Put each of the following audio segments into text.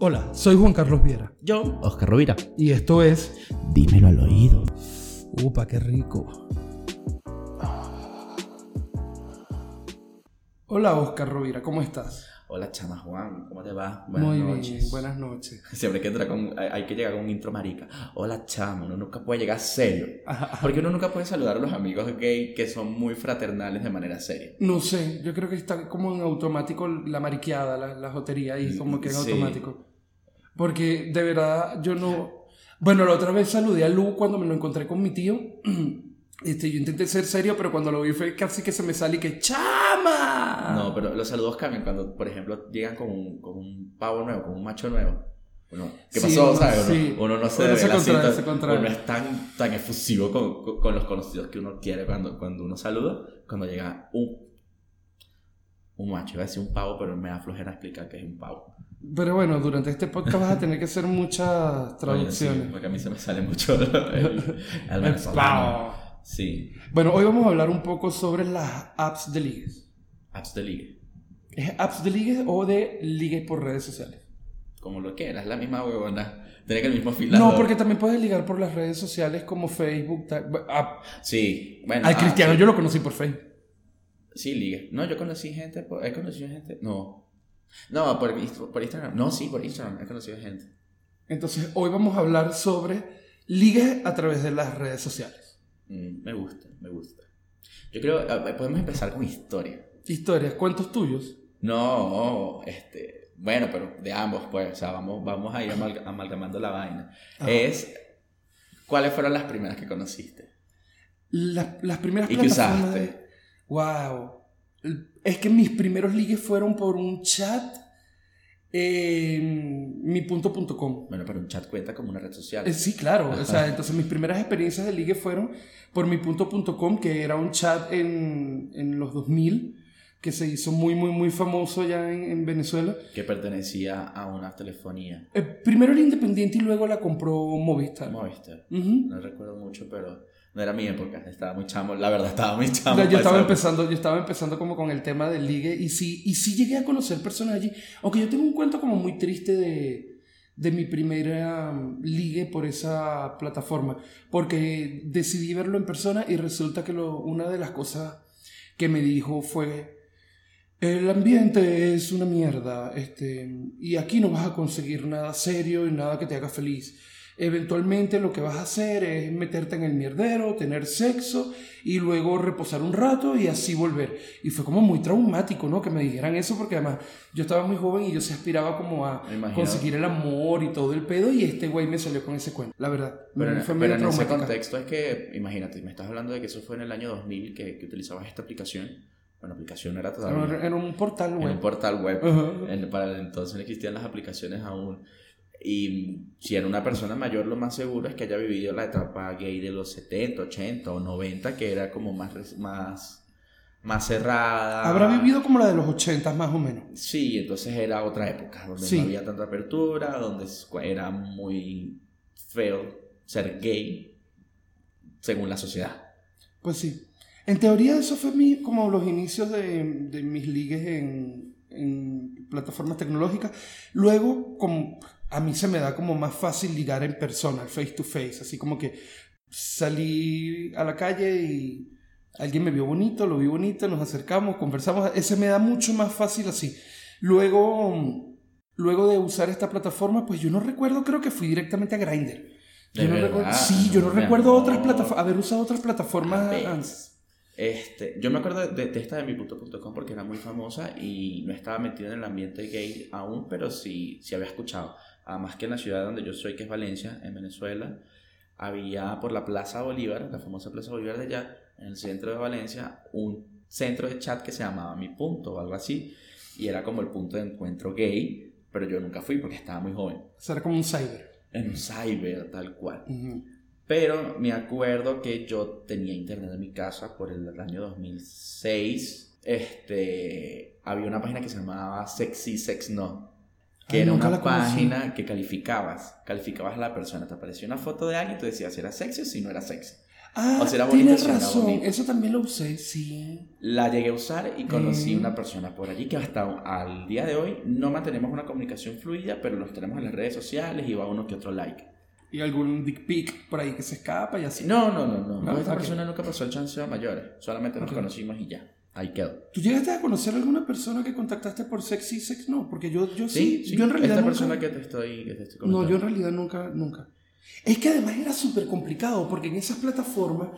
Hola, soy Juan Carlos Viera Yo, Oscar Rovira. y esto es... Dímelo al oído. Upa, qué rico. Hola Oscar Rovira, ¿cómo estás? Hola, chama Juan, ¿cómo te va? Muy noches. bien, buenas noches. Siempre que entra con, hay, que llegar con un intro marica. Hola, chama, uno nunca puede llegar serio. Porque uno nunca puede saludar a los amigos gay que son muy fraternales de manera seria. No sé, yo creo que está como en automático la mariqueada, la, la jotería ahí, como que en Sí. automático. Porque de verdad yo no... Bueno, la otra vez saludé a Lu cuando me lo encontré con mi tío. Este, yo intenté ser serio, pero cuando lo vi fue casi que se me sale y que ¡Chama! No, pero los saludos cambian cuando, por ejemplo, llegan con un, con un pavo nuevo, con un macho nuevo. Uno, ¿Qué Sí, pasó? uno- ¿sabes? Uno, sí. uno no se Uno debe se la contrae, cita, se contrae. Uno es tan, tan efusivo con, con- con los conocidos que uno quiere cuando, cuando uno saluda. Cuando llega un, un macho, iba a decir un pavo, pero me da flojera explicar que es un pavo. Pero bueno, durante este podcast vas a tener que hacer muchas Oye, sí, traducciones. porque a mí se me sale mucho el, el El pavo. Sí, Bueno, hoy vamos a hablar un poco sobre las apps de ligues. apps de ligue. ¿Es apps de ligues o de ligues por redes sociales? Como lo quieras, es la misma huevona. Tiene que el mismo fila. No, porque también puedes ligar por las redes sociales como Facebook. ta- ah, Sí, bueno. al ah, cristiano sí. yo lo conocí por Facebook. Sí, ligue. No, yo conocí gente, por- he conocido gente, no. No, por, por Instagram. No, sí, por Instagram he conocido gente. Entonces, hoy vamos a hablar sobre ligues a través de las redes sociales. Mm, me gusta, me gusta. Yo creo, podemos empezar con historia. Historias, cuentos tuyos. No, este, bueno, pero de ambos, pues, o sea, vamos, vamos a ir amal- amalgamando la vaina. Ajá. Es, ¿cuáles fueron las primeras que conociste? Las, las primeras ¿Y plataformas usaste? de- Wow. Es que mis primeros ligues fueron por un chat en mipunto.com. Bueno, pero un chat cuenta como una red social. Eh, sí, claro. O sea, entonces mis primeras experiencias de ligue fueron por mipunto.com, que era un chat en, en los 2000 que se hizo muy, muy, muy famoso ya en, en Venezuela. Que pertenecía a una telefonía. Eh, primero era independiente y luego la compró Movistar. Movistar. No recuerdo mucho, pero no era mi época. Estaba muy chamo. La verdad, estaba muy chamo. yo estaba empezando, yo estaba empezando como con el tema del ligue y sí, y sí llegué a conocer personas allí. Aunque yo tengo un cuento como muy triste de, de mi primera um, ligue por esa plataforma. Porque decidí verlo en persona y resulta que lo, una de las cosas que me dijo fue, el ambiente es una mierda, este, y aquí no vas a conseguir nada serio y nada que te haga feliz. Eventualmente lo que vas a hacer es meterte en el mierdero, tener sexo y luego reposar un rato y así volver. Y fue como muy traumático, ¿no? Que me dijeran eso porque además yo estaba muy joven y yo se aspiraba como a Me conseguir el amor y todo el pedo y este güey me salió con ese cuento. La verdad, Pero, en- fue pero en ese contexto es que, imagínate, me estás hablando de que eso fue en el año 2000 que, que utilizabas esta aplicación. Bueno, aplicación era todavía. Era un portal, en güey. un portal web. Ajá. En- para entonces no existían las aplicaciones aún. Y si era una persona mayor, lo más seguro es que haya vivido la etapa gay de los 70, 80 o 90, que era como más, más, más cerrada. Habrá vivido como la de los 80 más o menos. Sí, entonces era otra época, donde Sí. no había tanta apertura, donde era muy feo ser gay, según la sociedad. Pues sí. En teoría eso fue mi, como los inicios de, de mis ligues en, en plataformas tecnológicas. Luego, como a mí se me da como más fácil ligar en persona, face to face. Así como que salí a la calle y alguien me vio bonito, lo vi bonito, nos acercamos, conversamos. Ese me da mucho más fácil así. Luego, luego de usar esta plataforma, pues yo no recuerdo, creo que fui directamente a Grindr. Yo ¿De no verdad? recuerdo, sí, yo no No, recuerdo otras plataformas, haber usado otras plataformas antes. Este, yo me acuerdo de, de esta de mi punto.com porque era muy famosa y no estaba metido en el ambiente gay aún, pero sí, sí había escuchado. Además que en la ciudad donde yo soy, que es Valencia, en Venezuela, había por la Plaza Bolívar, la famosa Plaza Bolívar de allá, en el centro de Valencia, un centro de chat que se llamaba Mi Punto o algo así, y era como el punto de encuentro gay, pero yo nunca fui porque estaba muy joven. O sea, era como un cyber. En un cyber, tal cual. Ujú. Pero me acuerdo que yo tenía internet en mi casa por el año 2006. Este, había una página que se llamaba Sexy Sex No. Que Ay, era una conocí. página que calificabas. Calificabas a la persona. Te aparecía una foto de alguien y tú decías si era sexy o si no era sexy. Ah, o si era bonito, tienes si era bonito. Eso también lo usé, sí. La llegué a usar y conocí Mm. una persona por allí que hasta al día de hoy no mantenemos una comunicación fluida, pero nos tenemos en las redes sociales y va uno que otro like. Y algún dick pic por ahí que se escapa y así. No, no, no, no. No, esta persona nunca pasó el chance a mayores. Solamente nos conocimos y ya. Ahí quedó. ¿Tú llegaste a conocer a alguna persona que contactaste por Sexy Sex? No, porque yo, yo sí, Sí, sí. yo en realidad Esta nunca- persona que te estoy, que te estoy No, yo en realidad nunca, nunca. Es que además era súper complicado porque en esas plataformas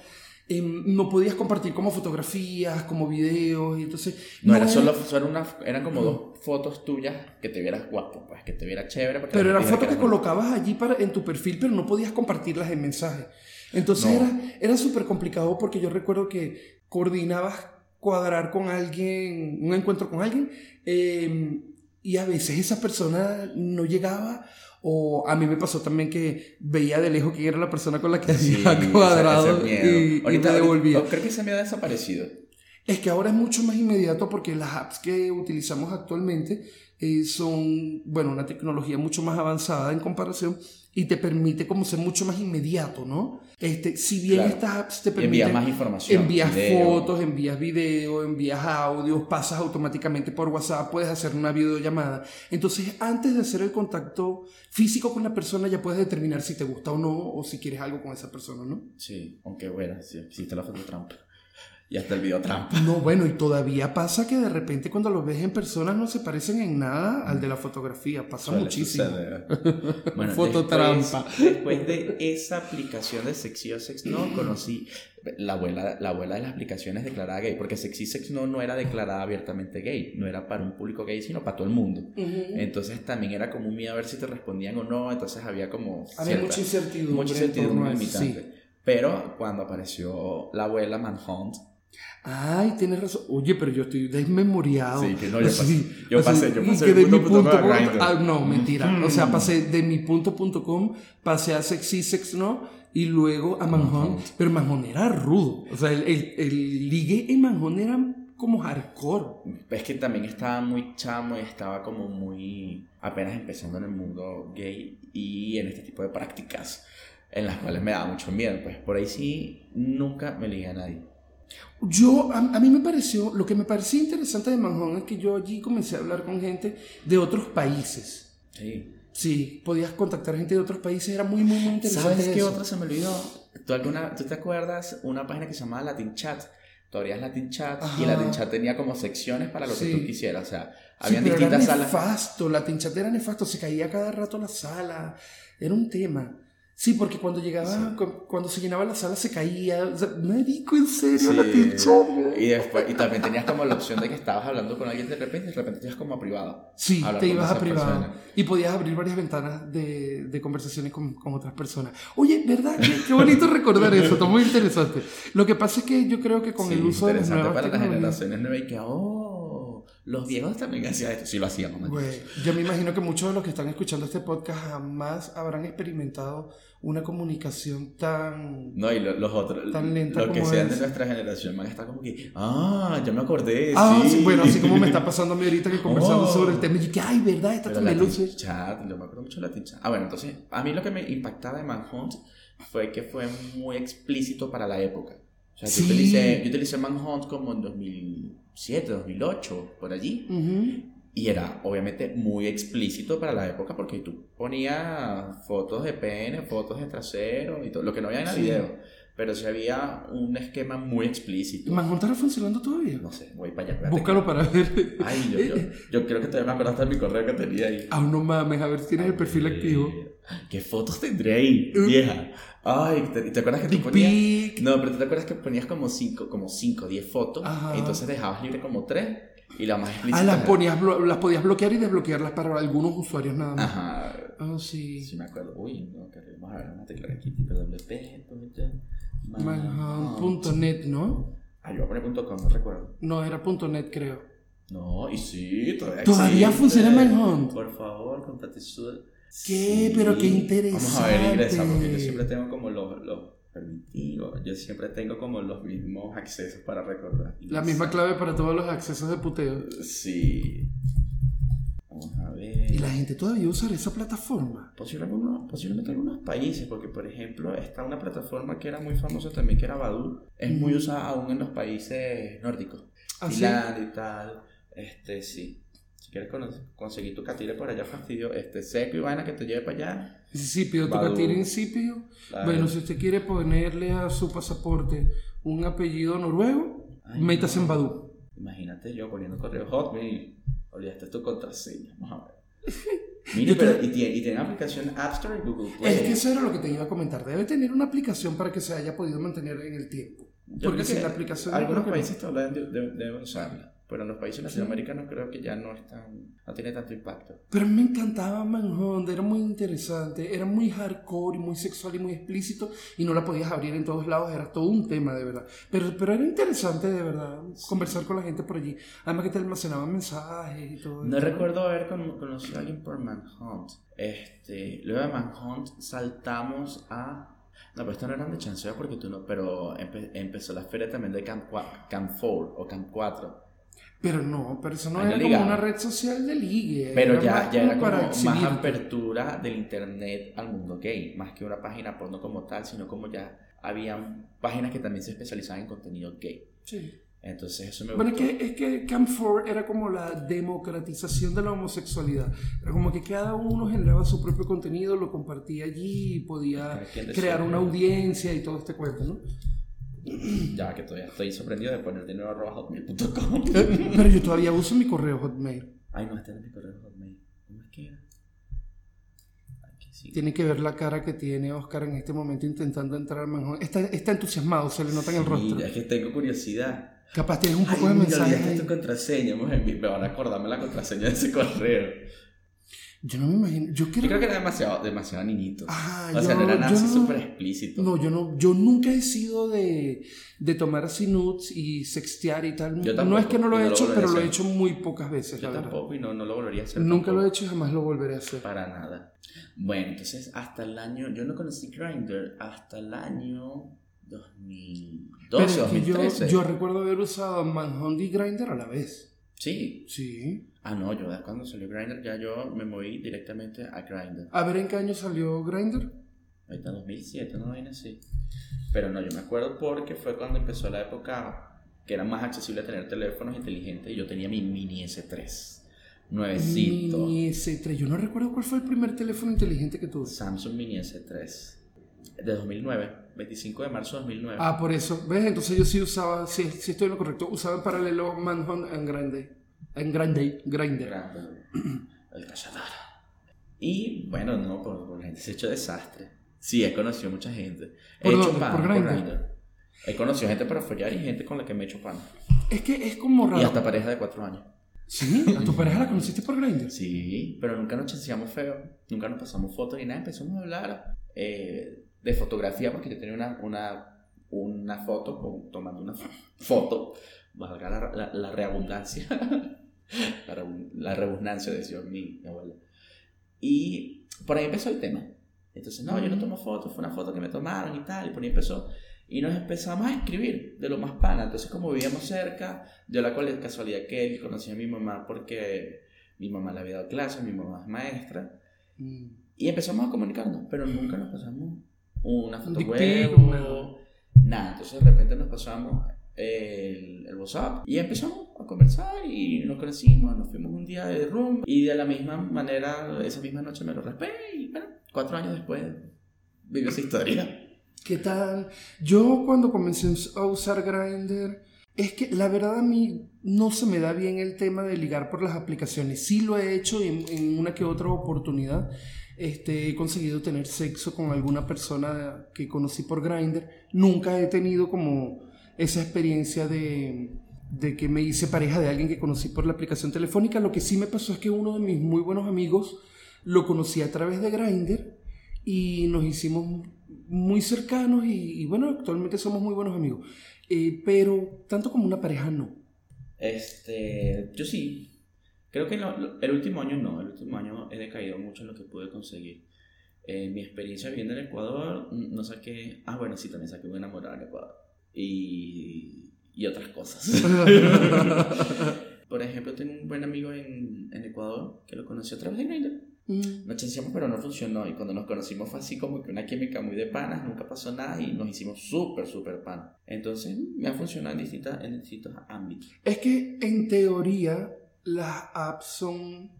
em, no podías compartir como fotografías, como videos, y entonces... No, era solo, solo una, eran como dos fotos tuyas que te vieras guapo, pues que te vieras chévere. Pero eran fotos que colocabas allí para, en tu perfil, pero no podías compartirlas en mensaje. Entonces No. era, era súper complicado porque yo recuerdo que coordinabas cuadrar con alguien, un encuentro con alguien, eh, y a veces esa persona no llegaba. O a mí me pasó también que veía de lejos quién era la persona con la que Sí, había cuadrado ese y, y Ahorita- me devolvía. Creo que ese miedo ha desaparecido. Es que ahora es mucho más inmediato porque las apps que utilizamos actualmente eh, son, bueno, una tecnología mucho más avanzada en comparación y te permite como ser mucho más inmediato, ¿no? Este, si bien Claro. estas apps te Y envías permiten... más información. Envías video. fotos, envías video, envías audios, pasas automáticamente por WhatsApp, puedes hacer una videollamada. Entonces, antes de hacer el contacto físico con la persona, ya puedes determinar si te gusta o no, o si quieres algo con esa persona, ¿no? Sí, aunque bueno, sí, existe la foto trampa. Y hasta el video trampa. No, bueno, y todavía pasa que de repente cuando los ves en persona no se parecen en nada al de la fotografía. Pasa Suele muchísimo. Bueno, Fototrampa. Después, después de esa aplicación de Sexy o Sex No, conocí la abuela, la abuela de las aplicaciones declarada gay, porque Sexy Sex No no era declarada abiertamente gay, no era para un público gay, sino para todo el mundo. Ujú. Entonces también era como un miedo a ver si te respondían o no, entonces había como Había cierta- mucha incertidumbre. mucha incertidumbre limitante. sí. Pero cuando apareció la abuela Manhunt, Ay, tienes razón. Oye, pero yo estoy desmemoriado. Sí, que no, yo Así, pasé- yo pasé- yo y pasé que de mi punto punto ah, no, mentira. Mm. O sea, pasé de mi punto.com, pasé a Sexy Sex No y luego a. Manhunt. Pero Manhunt era rudo. O sea, el, el, el ligue en Manhunt era como hardcore. es que también estaba muy chamo y estaba como muy apenas empezando en el mundo gay y en este tipo de prácticas en las cuales me daba mucho miedo. Pues por ahí sí nunca me ligué a nadie. Yo, a, a mí me pareció, lo que me parecía interesante de Manhunt es que yo allí comencé a hablar con gente de otros países. Sí. Sí, podías contactar gente de otros países, era muy, muy, muy interesante. ¿Sabes qué otra se me olvidó? ¿Tú, alguna, ¿Tú te acuerdas una página que se llamaba Latin Chat? Todavía es Latin Chat y. Latin Chat tenía como secciones para lo que Sí. tú quisieras. O sea, Sí, habían pero distintas era salas. nefasto, la tinchat era nefasto, se caía cada rato la sala, era un tema. Sí, porque cuando llegaba, Sí. cu- cuando se llenaba la sala se caía, o sea, marico, en serio, Sí. la. Y después, y también tenías como la opción de que estabas hablando con alguien de repente y de repente te ibas como a privado. Sí, te ibas a privado persona. y podías abrir varias ventanas de, de conversaciones con, con otras personas. Oye, ¿verdad? Qué, qué bonito recordar eso, está muy interesante. Lo que pasa es que yo creo que con Sí, el uso de las nuevas para las generaciones nuevas que, oh, los viejos también hacían esto. Sí lo. Güey, yo me imagino que muchos de los que están escuchando este podcast jamás habrán experimentado una comunicación tan... No, y lo- los otros, Tan lenta los que como sean es. de nuestra generación van a estar como que, ah, ya me acordé. Ah, sí. sí, bueno, así como me está pasando a mí ahorita que conversamos Oh. sobre el tema y que, ay, ¿verdad? Esta Pero también Latin luce. Chat, yo me acuerdo mucho de Latin Chat. Ah, bueno, entonces, a mí lo que me impactaba de Manhunt fue que fue muy explícito para la época. O sea, Sí. yo, utilicé, yo utilicé Manhunt como en 2007, 2008, por allí. Ujú. Y era obviamente muy explícito para la época porque tú ponías fotos de pene, fotos de trasero y todo, lo que no había en el Sí. video. Pero sí había un esquema muy explícito. ¿Manhunt estará funcionando todavía? No sé, voy para allá. Búscalo para ver. Ay, yo, yo, yo creo que todavía me acuerdo hasta mi correo que tenía ahí. Ah, no mames, a ver si tienes el perfil activo. ¿Qué fotos tendré ahí, vieja? Ay, ¿te, te acuerdas que tú Dick ponías? pic. No, pero ¿tú te acuerdas que ponías como 5, como 5, 10 fotos? Ajá. Y entonces dejabas libre como 3 y la más explícita. Ah, las, ponías, las podías bloquear y desbloquearlas para algunos usuarios nada más. Ajá. Ah, sí. Sí, me acuerdo. Uy, no, que vamos a ver, vamos a teclar aquí. wp. Manhunt.net, ¿no? Ah, yo voy a poner .com, no recuerdo. No, era .net, creo. No, y sí, todavía ¿Todavía existe. funciona Manhunt? Por favor, contate su... ¿Qué? Pero qué Vamos a ver, ingresa, porque yo interesante. siempre tengo como los... los permitidos. Yo siempre tengo como los mismos accesos para recordar. La misma clave para todos los accesos de puteo. Sí. Vamos a ver. Y la gente todavía usará esa plataforma? Posiblemente algunos, posiblemente algunos países, porque por ejemplo está una plataforma que era muy famosa también, que era Badoo. Es muy usada aún en los países nórdicos. ¿Ah, sí? Finlandia y tal. Este, sí. Si quieres conseguir tu catire por allá, fastidio, este, seco y vaina que te lleve para allá. Insípido, toca tirar insípido. Claro. Bueno, si usted quiere ponerle a su pasaporte un apellido noruego, Ay, métase no. en Badoo. Imagínate yo poniendo correo Hotmail. Olvidaste tu contraseña. Vamos a ver. Mire, pero, y, tiene, y tiene aplicación App Store y Google Play. Es que eso era lo que te iba a comentar. Debe tener una aplicación para que se haya podido mantener en el tiempo. Yo Porque que la aplicación. Algunos no. países todavía deben, deben- deben usarla, pero en los países latinoamericanos creo que ya no es tan, no tiene tanto impacto. Pero me encantaba Manhunt, era muy interesante, era muy hardcore y muy sexual y muy explícito y no la podías abrir en todos lados, era todo un tema de verdad. Pero, pero era interesante de verdad conversar con la gente por allí. Además que te almacenaban mensajes y todo. No recuerdo haber con- conocido a alguien por Manhunt. Este, luego de Manhunt saltamos a... No, pero esto no eran de chanceo porque tú no... Pero empe- empezó la feria también de Camp, Camp 4 o Camp 4. Pero no, pero eso no era como una red social de ligue. Pero era ya, más ya era como para más apertura del internet al mundo gay, más que una página porno como tal, sino como ya habían páginas que también se especializaban en contenido gay. Sí. Entonces eso me Bueno, es que, es que Camp 4 era como la democratización de la homosexualidad. Era como que cada uno generaba su propio contenido, lo compartía allí y podía crear una audiencia y todo este cuento, ¿no? Ya que todavía estoy sorprendido de poner dinero arroba hotmail.com. Pero yo todavía uso mi correo Hotmail. Ay, no, este es mi correo hotmail. ¿Cómo es que era? Sí. Tiene que ver la cara que tiene Oscar en este momento intentando entrar al manjón. Está, está entusiasmado, se le nota en el rostro. es que tengo curiosidad. Capaz tienes un poco Ay, de mira, ahí. tu contraseña. Me van a acordarme la contraseña de ese correo. Yo no me imagino. Yo creo que era demasiado, demasiado niñito. Ah, o sea, no era nada yo así no- súper explícito. No, yo no, yo nunca he sido de, de tomar así nudes y sextear y tal. Yo no es que no lo he no hecho, pero lo he hecho muy pocas veces, Yo la verdad. tampoco y no, no lo volvería a hacer. Nunca lo he hecho y jamás lo volveré a hacer. Para nada. Bueno, entonces hasta el año, yo no conocí Grindr hasta el año 2012, Pero es que yo, 2013. yo recuerdo haber usado Manhunt y Grindr a la vez. Sí. Sí. Ah, no, yo cuando salió Grindr ya yo me moví directamente a Grindr. A ver en qué año salió Grindr. Ahorita 2007, no vaina así. Pero no, yo me acuerdo porque fue cuando empezó la época que era más accesible tener teléfonos inteligentes y yo tenía mi mini S3. Nuevecito. Mini S3. Yo no recuerdo cuál fue el primer teléfono inteligente que tuve. Samsung Mini S3. De 2009. 25 de marzo de 2009. Ah, por eso. ¿Ves? Entonces yo sí usaba, sí, sí estoy en lo correcto. Usaba en paralelo Manhunt en Grande. En Grande. Grindr. Grande. El cazador. Y bueno, no, por, por la gente se ha hecho desastre. Sí, he conocido mucha gente. He ¿Por hecho dónde? pan ¿Por por Grindr? Grindr. He conocido gente para follar y gente con la que me he hecho pan. Es que es como raro. Y hasta pareja de cuatro años. Sí, a tu pareja la conociste por Grindr. Sí, pero nunca nos chanceamos feo. Nunca nos pasamos fotos ni nada. Empezamos a hablar eh, de fotografía porque yo tenía una, una, una foto con, tomando una fo- foto. Valga la, la, la reabundancia. la, redundancia, decía mi, mi abuela. Y por ahí empezó el tema. Entonces, no, yo no tomo fotos, fue una foto que me tomaron y tal. Y por ahí empezó. Y nos empezamos a escribir de lo más pana. Entonces, como vivíamos cerca, dio la cual- casualidad que él conocía a mi mamá porque mi mamá le había dado clases, mi mamá es maestra. Mm. Y empezamos a comunicarnos, pero nunca nos pasamos una foto Dick web pic, nada. o nada. Entonces de repente nos pasamos el, el WhatsApp y empezamos a conversar y nos conocimos, nos fuimos un día de room y de la misma manera, esa misma noche me lo raspé y bueno, cuatro años después vivió esa historia. ¿Qué tal? Yo cuando comencé a usar Grindr, es que la verdad a mí no se me da bien el tema de ligar por las aplicaciones. Sí lo he hecho en, en una que otra oportunidad. Este, he conseguido tener sexo con alguna persona que conocí por Grindr. Nunca he tenido como esa experiencia de, de que me hice pareja de alguien que conocí por la aplicación telefónica. Lo que sí me pasó es que uno de mis muy buenos amigos lo conocí a través de Grindr y nos hicimos muy cercanos y, y bueno, actualmente somos muy buenos amigos. Eh, pero tanto como una pareja no. Este, yo sí. Creo que el último año no, el último año he decaído mucho en lo que pude conseguir. Eh, mi experiencia viviendo en Ecuador, no saqué. Ah, bueno, sí, también saqué un enamorado en Ecuador. Y, y otras cosas. Por ejemplo, tengo un buen amigo en, en Ecuador que lo conocí a través de Grindr. Mm. Nos chanceamos, pero no funcionó. Y cuando nos conocimos fue así como que una química muy de panas, nunca pasó nada y nos hicimos súper, súper panas. Entonces, me ha funcionado en, distintas, en distintos ámbitos. Es que en teoría las apps son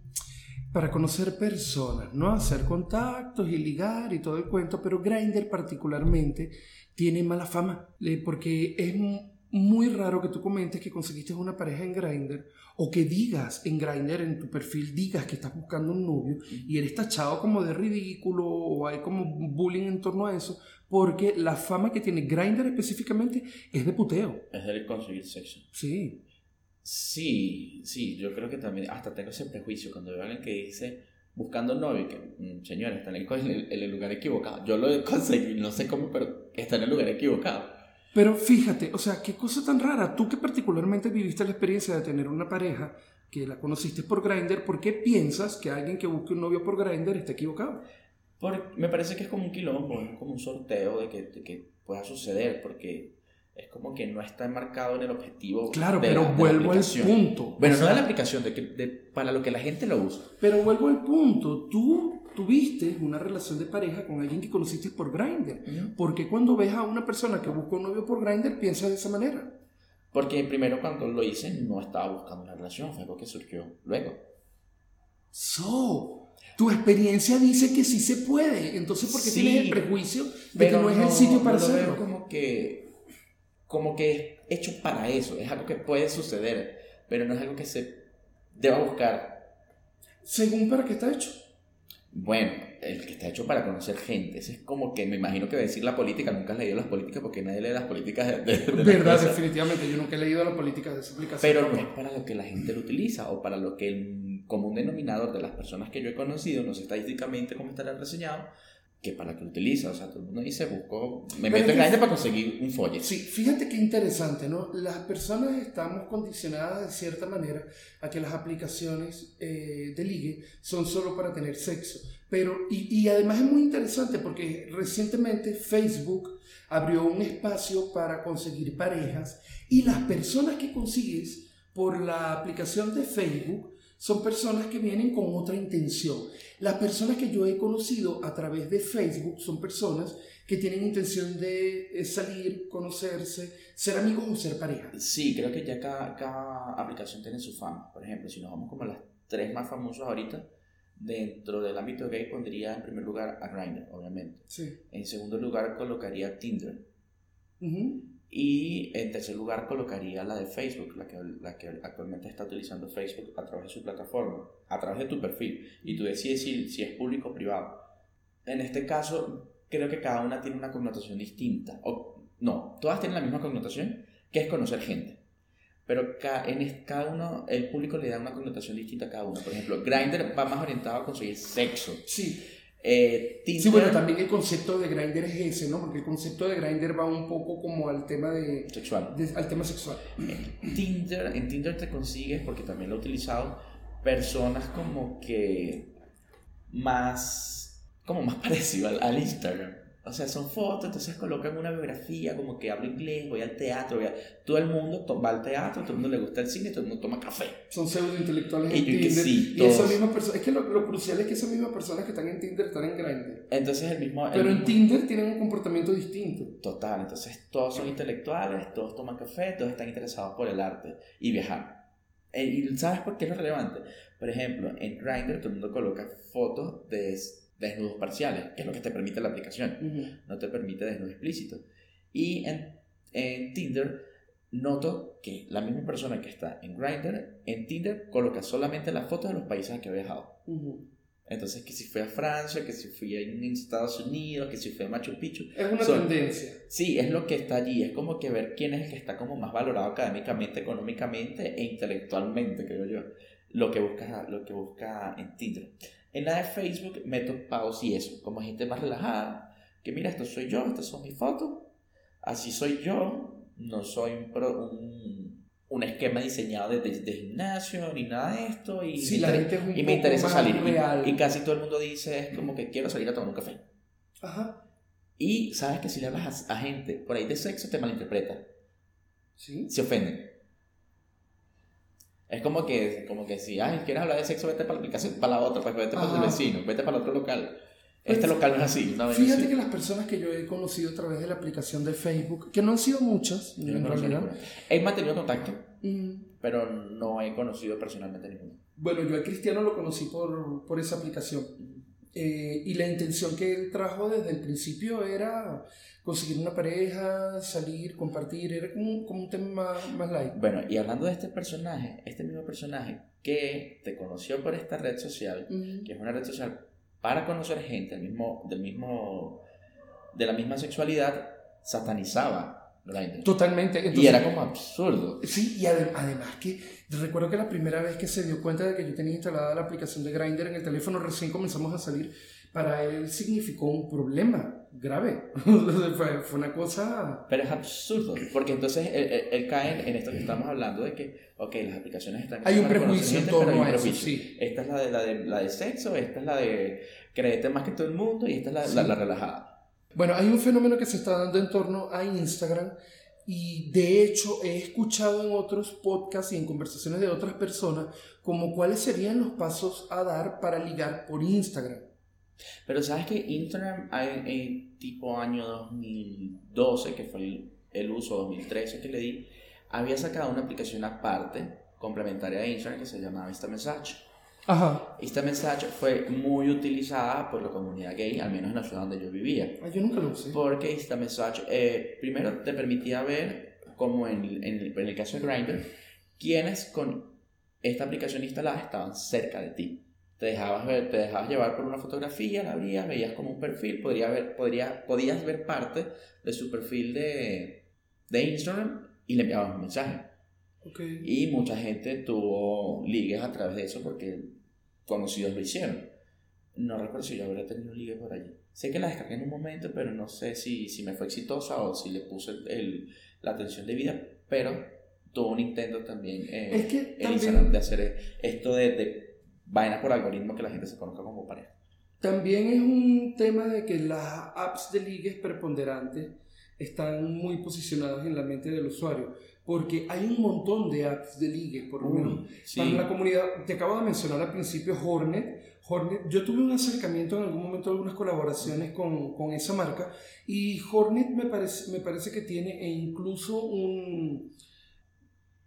para conocer personas, ¿no? Hacer contactos y ligar y todo el cuento, pero Grindr particularmente tiene mala fama, porque es mu- muy raro que tú comentes que conseguiste una pareja en Grindr o que digas en Grindr, en tu perfil, digas que estás buscando un novio y eres tachado como de ridículo o hay como bullying en torno a eso, porque la fama que tiene Grindr específicamente es de puteo. Es de conseguir sexo. Sí. Sí, sí, yo creo que también, hasta tengo ese prejuicio cuando veo a alguien que dice buscando novio, que, mm, señores, están en el, en el lugar equivocado. Yo lo conseguí, no sé cómo, pero está en el lugar equivocado. Pero fíjate, o sea, qué cosa tan rara. Tú que particularmente viviste la experiencia de tener una pareja que la conociste por Grindr, ¿por qué piensas que alguien que busque un novio por Grindr está equivocado? Por- me parece que es como un quilombo, es como un sorteo de que, de que pueda suceder, porque es como que no está enmarcado en el objetivo. Claro, de pero la- de vuelvo al punto. Bueno, O no sea, de la aplicación, de que, de- para lo que la gente lo usa. Pero vuelvo al punto. Tú tuviste una relación de pareja con alguien que conociste por Grindr. ¿Por qué cuando ves a una persona que busca un novio por Grindr piensas de esa manera? Porque primero cuando lo hice no estaba buscando una relación, fue algo que surgió luego. So, tu experiencia dice que sí se puede. Entonces, ¿por qué Sí, tienes el prejuicio de que no, es el sitio para no hacerlo? como que, como que es hecho para eso, es algo que puede suceder, pero no es algo que se deba buscar. Según para qué está hecho. Bueno, el que está hecho para conocer gente, ese es como que me imagino que decir la política, nunca has leído las políticas porque nadie lee las políticas de, de- de las Verdad, definitivamente. Yo nunca he leído la política de esa aplicación. Pero no es para lo que la gente lo utiliza o para lo que el común denominador de las personas que yo he conocido, no sé estadísticamente cómo estará reseñado, que para que utiliza. O sea, todo el mundo dice, busco, me Pero meto en que- Grindr para conseguir un folle. Sí, fíjate qué interesante, ¿no? Las personas estamos condicionadas de cierta manera a que las aplicaciones eh, de ligue son solo para tener sexo. Pero, y, y además es muy interesante porque recientemente Facebook abrió un espacio para conseguir parejas y las personas que consigues por la aplicación de Facebook son personas que vienen con otra intención. Las personas que yo he conocido a través de Facebook son personas que tienen intención de eh, salir, conocerse, ser amigos o ser pareja. Sí, creo que ya cada, cada aplicación tiene su fama. Por ejemplo, si nos vamos como a las tres más famosas ahorita, dentro del ámbito gay pondría en primer lugar a Grindr, obviamente. Sí. En segundo lugar colocaría Tinder. Ujú. Y en tercer lugar colocaría la de Facebook, la que, la que actualmente está utilizando Facebook a través de su plataforma, a través de tu perfil. Y tú decides si, si es público o privado. En este caso, creo que cada una tiene una connotación distinta. O, no, todas tienen la misma connotación, que es conocer gente. Pero ca- en cada uno, el público le da una connotación distinta a cada uno. Por ejemplo, Grindr va más orientado a conseguir sexo. Sí. Eh, Sí, bueno, también el concepto de Grindr es ese, ¿no? Porque el concepto de Grindr va un poco como al tema de, sexual. de- al tema sexual. Tinder, en Tinder te consigues, porque también lo he utilizado, personas como que más, como más parecido al, al Instagram. O sea, son fotos, entonces colocan una biografía, como que hablo inglés, voy al teatro, voy a- todo el mundo va al teatro, todo el mundo le gusta el cine, todo el mundo toma café. Son pseudo intelectuales en Tinder. sí, y esas mismas personas, es que lo, lo crucial es que esas mismas personas que están en Tinder están en Grindr. Entonces el mismo... el Pero en mismo- Tinder tienen un comportamiento distinto. Total, entonces todos son intelectuales, todos toman café, todos están interesados por el arte y viajar. Eh, ¿Y sabes por qué es relevante? Por ejemplo, en Grindr todo el mundo coloca fotos de desnudos parciales, que es lo que te permite la aplicación, Ujú. no te permite desnudo explícito. Y en, en Tinder noto que la misma persona que está en Grindr, en Tinder coloca solamente las fotos de los países a que ha viajado. Ujú. Entonces, que si fui a Francia, que si fui a Estados Unidos, que si fui a Machu Picchu, Es una Son- tendencia. Sí, es lo que está allí, es como que ver quién es el que está como más valorado académicamente, económicamente e intelectualmente, creo yo, lo que busca, lo que busca en Tinder. En la de Facebook me he topado sí eso, como gente más relajada, que mira, esto soy yo, estas son mis fotos, así soy yo, no soy un, pro- un, un esquema diseñado de, de- de gimnasio ni nada de esto, y, Sí, me la gente es y me interesa salir, y- y casi todo el mundo dice, es como que quiero salir a tomar un café. Ajá. Y sabes que si le hablas a, a gente por ahí de sexo te malinterpreta, Sí. se ofenden. Es como que, como que si, ay, quieres hablar de sexo, vete para la aplicación, para la otra, pues vete para Ajá. vecino, vete para el otro local. Pues, Este local no es así, una vez Fíjate así. que las personas que yo he conocido a través de la aplicación de Facebook, que no han sido muchas, Yo en no realidad. He mantenido contacto, mm, pero no he conocido personalmente ninguno. Bueno, yo a Cristiano lo conocí por, por esa aplicación. Eh, y la intención que él trajo desde el principio era conseguir una pareja, salir, compartir, era como, como un tema más, más light. Bueno, y hablando de este personaje, este mismo personaje que te conoció por esta red social, que es una red social para conocer gente del mismo, del mismo, de la misma sexualad, satanizaba Totalmente. y Entonces, era como absurdo. Sí, y ade- además que recuerdo que la primera vez que se dio cuenta de que yo tenía instalada la aplicación de Grindr en el teléfono, recién comenzamos a salir, para él significó un problema grave. fue, fue una cosa... Pero es absurdo, porque entonces él, él- él cae en esto que estamos hablando de que, ok, las aplicaciones están Hay un prejuicio en torno a eso, sí. Esta es la de, la, de, la de sexo, esta es la de créete más que todo el mundo y esta es la, Sí. la, la relajada. Bueno, hay un fenómeno que se está dando en torno a Instagram y de hecho he escuchado en otros podcasts y en conversaciones de otras personas como cuáles serían los pasos a dar para ligar por Instagram. Pero sabes que Instagram, hay- en tipo año 2012, que fue el, el uso 2013 que le di, había sacado una aplicación aparte, complementaria a Instagram, que se llamaba InstaMessage. Ajá. InstaMessage fue muy utilizada por la comunidad gay, al menos en la ciudad donde yo vivía. Ah, yo nunca lo usé. Porque InstaMessage eh, primero te permitía ver, como en, en en el caso de Grindr, quienes con esta aplicación instalada estaban cerca de ti. Te dejabas, ver, te dejabas llevar por una fotografía, la abrías, veías como un perfil, podría ver, podría, podías ver parte de su perfil de, de Instagram y le enviabas un mensaje. Ok. Y mucha gente tuvo ligues a través de eso porque conocidos lo hicieron. No recuerdo si yo habría tenido ligue por allí. Sé que la descargué en un momento, pero no sé si, si me fue exitosa o si le puse el- el- la atención debida. Pero tuvo un intento también eh, Es que también- Instagram de hacer esto de, de vaina por algoritmo que la gente se conozca como pareja. También es un tema de que las apps de ligues preponderantes están muy posicionadas en la mente del usuario, porque hay un montón de apps de ligues, por lo menos. sí. Para la comunidad, te acabo de mencionar al principio Hornet. Hornet, yo tuve un acercamiento en algún momento, algunas colaboraciones con, con esa marca, y Hornet me parece, me parece que tiene e incluso un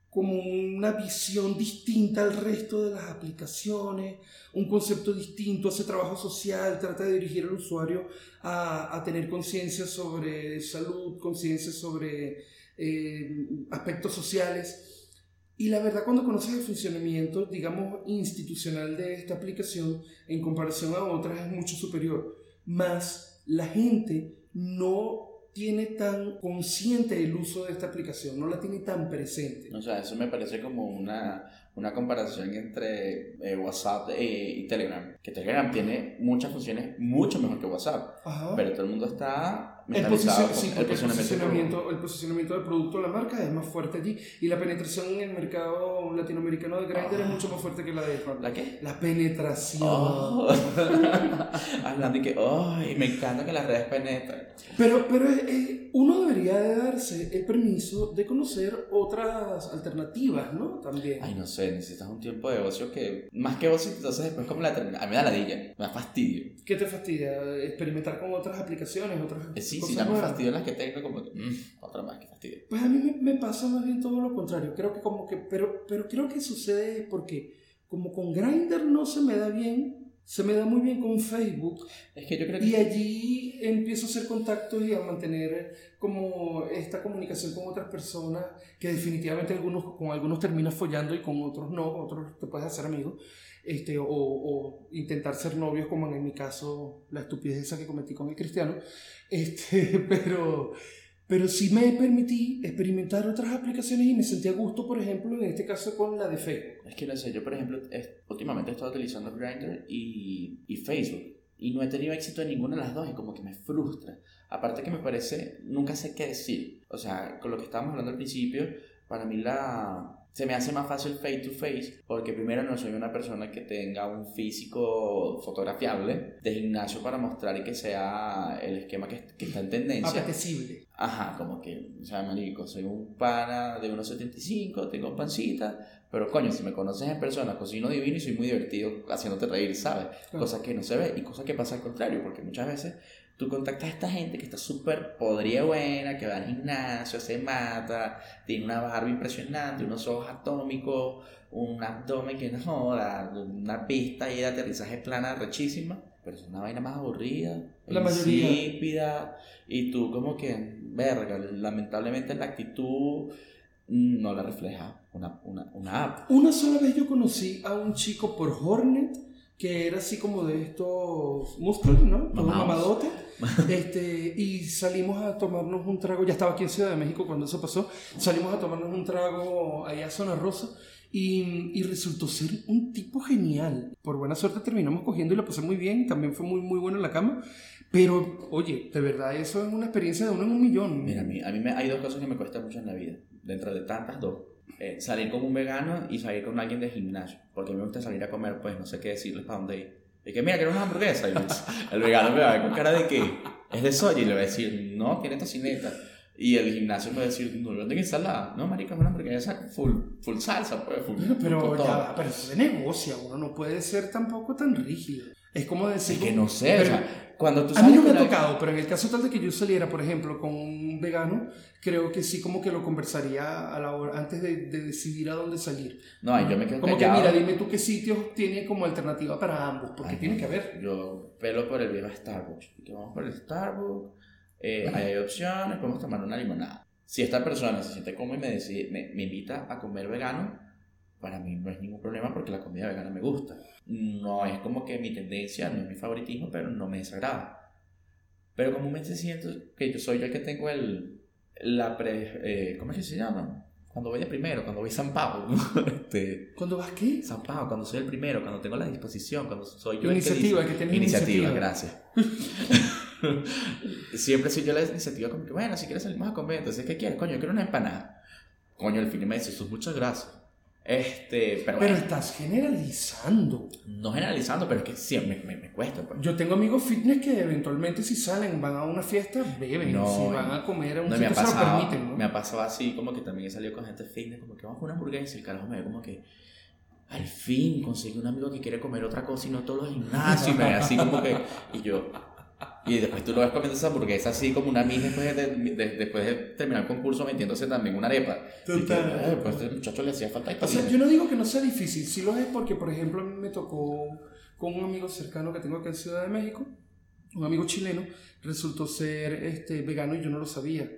como una visión distinta al resto de las aplicaciones, un concepto distinto, hace trabajo social, trata de dirigir al usuario a, a tener conciencia sobre salud, conciencia sobre eh, aspectos sociales. Y la verdad, cuando conoces el funcionamiento, digamos, institucional de esta aplicación, en comparación a otras, es mucho superior. Más la gente no tiene tan consciente el uso de esta aplicación, no la tiene tan presente. O sea, eso me parece como una, una comparación entre eh, WhatsApp eh, y Telegram. Que Telegram tiene muchas funciones mucho mejor que WhatsApp. Ajá. Pero todo el mundo está El, mentalizado posicion- con sí, el porque el posicionamiento. el posicionamiento del producto de la marca es más fuerte allí y la penetración en el mercado latinoamericano de Grindr es Ah. mucho más fuerte que la de Hornet. ¿La qué? La penetración. Oh. Hablando y que, ay, me encanta que las redes penetren. Pero, pero es- es- uno debería de darse el permiso de conocer otras alternativas, ¿no? También. Ay, no sé, necesitas un tiempo de ocio que, más que ocio, entonces después como la termina. A mí me da ladilla, me da fastidio. ¿Qué te fastidia? Experimentar con otras aplicaciones, otras Eh, Sí, cosas ya me fastidio las que tengo, como que, mm, otra más, que fastidio. Pues a mí me, me pasa más bien todo lo contrario. Creo que como que, pero, pero creo que sucede porque como con Grindr no se me da bien, se me da muy bien con Facebook Es que yo creo que... y allí empiezo a hacer contactos y a mantener como esta comunicación con otras personas que definitivamente algunos, con algunos terminas follando y con otros no, otros te puedes hacer amigos. Este, o, o intentar ser novios como en mi caso la estupidez esa que cometí con el cristiano este, pero, pero sí me permití experimentar otras aplicaciones y me sentí a gusto, por ejemplo, en este caso con la de Facebook. Es que no sé, yo por ejemplo, últimamente he estado utilizando Grindr y, y Facebook y no he tenido éxito en ninguna de las dos y como que me frustra. Aparte que me parece, nunca sé qué decir. O sea, con lo que estábamos hablando al principio, para mí la... Se me hace más fácil face to face porque primero no soy una persona que tenga un físico fotografiable de gimnasio para mostrar y que sea el esquema que, que está en tendencia. Apetecible. Ajá, como que, o sea, marico, soy un pana de 1,75, tengo pancita, pero coño, si me conoces en persona, cocino divino y soy muy divertido haciéndote reír, ¿sabes? Cosas que no se ve y cosas que pasa al contrario, porque muchas veces tú contactas a esta gente que está súper podrida buena, que va al gimnasio, se mata, tiene una barba impresionante, unos ojos atómicos, un abdomen que no joda, una pista ahí de aterrizaje plana rechísima, pero es una vaina más aburrida, La insípida, y tú como que, verga, lamentablemente la actitud no la refleja una, una, una app. Una sola vez yo conocí a un chico por Hornet que era así como de estos músculos, ¿no? Todo mamadote. Este, y salimos a tomarnos un trago, ya estaba aquí en Ciudad de México cuando eso pasó, salimos a tomarnos un trago allá a Zona Rosa y, y resultó ser un tipo genial. Por buena suerte terminamos cogiendo y lo pasé muy bien, también fue muy, muy bueno en la cama, pero oye, de verdad eso es una experiencia de uno en un millón. Mira, a mí, a mí me, hay dos cosas que me cuestan mucho en la vida, dentro de tantas dos. Eh, salir con un vegano y salir con alguien de gimnasio, porque a mí me gusta salir a comer, pues no sé qué decirles para dónde ir. Y que, mira, quiero una hamburguesa. Y el vegano me va a ver con cara de que es de soya y le va a decir, no, tiene tocineta. Y el gimnasio me va a decir, no, no tengo ensalada. No, marica, es una hamburguesa full, full salsa, pues, full, pero full ya pero eso se negocia, uno no puede ser tampoco tan rígido. Es como decir... Es que no sé, pero- o sea, cuando tú a mí no me ha tocado, pero en el caso tal de que yo saliera, por ejemplo, con un vegano, creo que sí como que lo conversaría a la hora, antes de, de decidir a dónde salir. No, yo me quedo Como que mira, dime tú qué sitios tiene como alternativa para ambos, porque Ay, tiene no. que haber. Yo pelo por el viejo Starbucks. Que vamos por el Starbucks. eh, hay opciones, podemos tomar una limonada. Si esta persona se siente cómoda y me, decide- me, me invita a comer vegano, para mí no es ningún problema porque la comida vegana me gusta. No es como que mi tendencia, no es mi favoritismo, pero no me desagrada. Pero comúnmente siento que yo soy yo el que tengo el. La pre, eh, ¿Cómo es que se llama? Cuando voy de primero, cuando voy zampado. este, ¿Cuándo vas qué? zampado, cuando soy el primero, cuando tengo la disposición, cuando soy yo Iniciativa, el que que dice, tienes iniciativa, iniciativa. gracias. Siempre soy yo la iniciativa como que, bueno, si quieres salimos a comer, entonces, ¿qué quieres? Coño, yo quiero una empanada. Coño, el fin me dice, eso es muchas gracias. Este, pero, Pero bueno, estás generalizando. no generalizando, pero es que siempre me, me, me cuesta. pues. Yo tengo amigos fitness que eventualmente si salen, van a una fiesta, beben. No, si van a comer a un No, me ha sitio, se lo pasado, permiten, ¿no? me ha pasado así, como que también he salido con gente fitness, como que vamos a una hamburguesa y el carajo me ve como que al fin conseguí un amigo que quiere comer otra cosa y no todos los gimnasios y me ve así como que y yo y después tú lo ves comiendo esa hamburguesa así como una mija después de, de- después de terminar el concurso metiéndose también una arepa y que, Total. eh, pues a este muchacho le hacía falta O sea, yo no digo que no sea difícil, sí lo es porque, por ejemplo, a mí me tocó con un amigo cercano que tengo acá en Ciudad de México, un amigo chileno, resultó ser este, vegano y yo no lo sabía.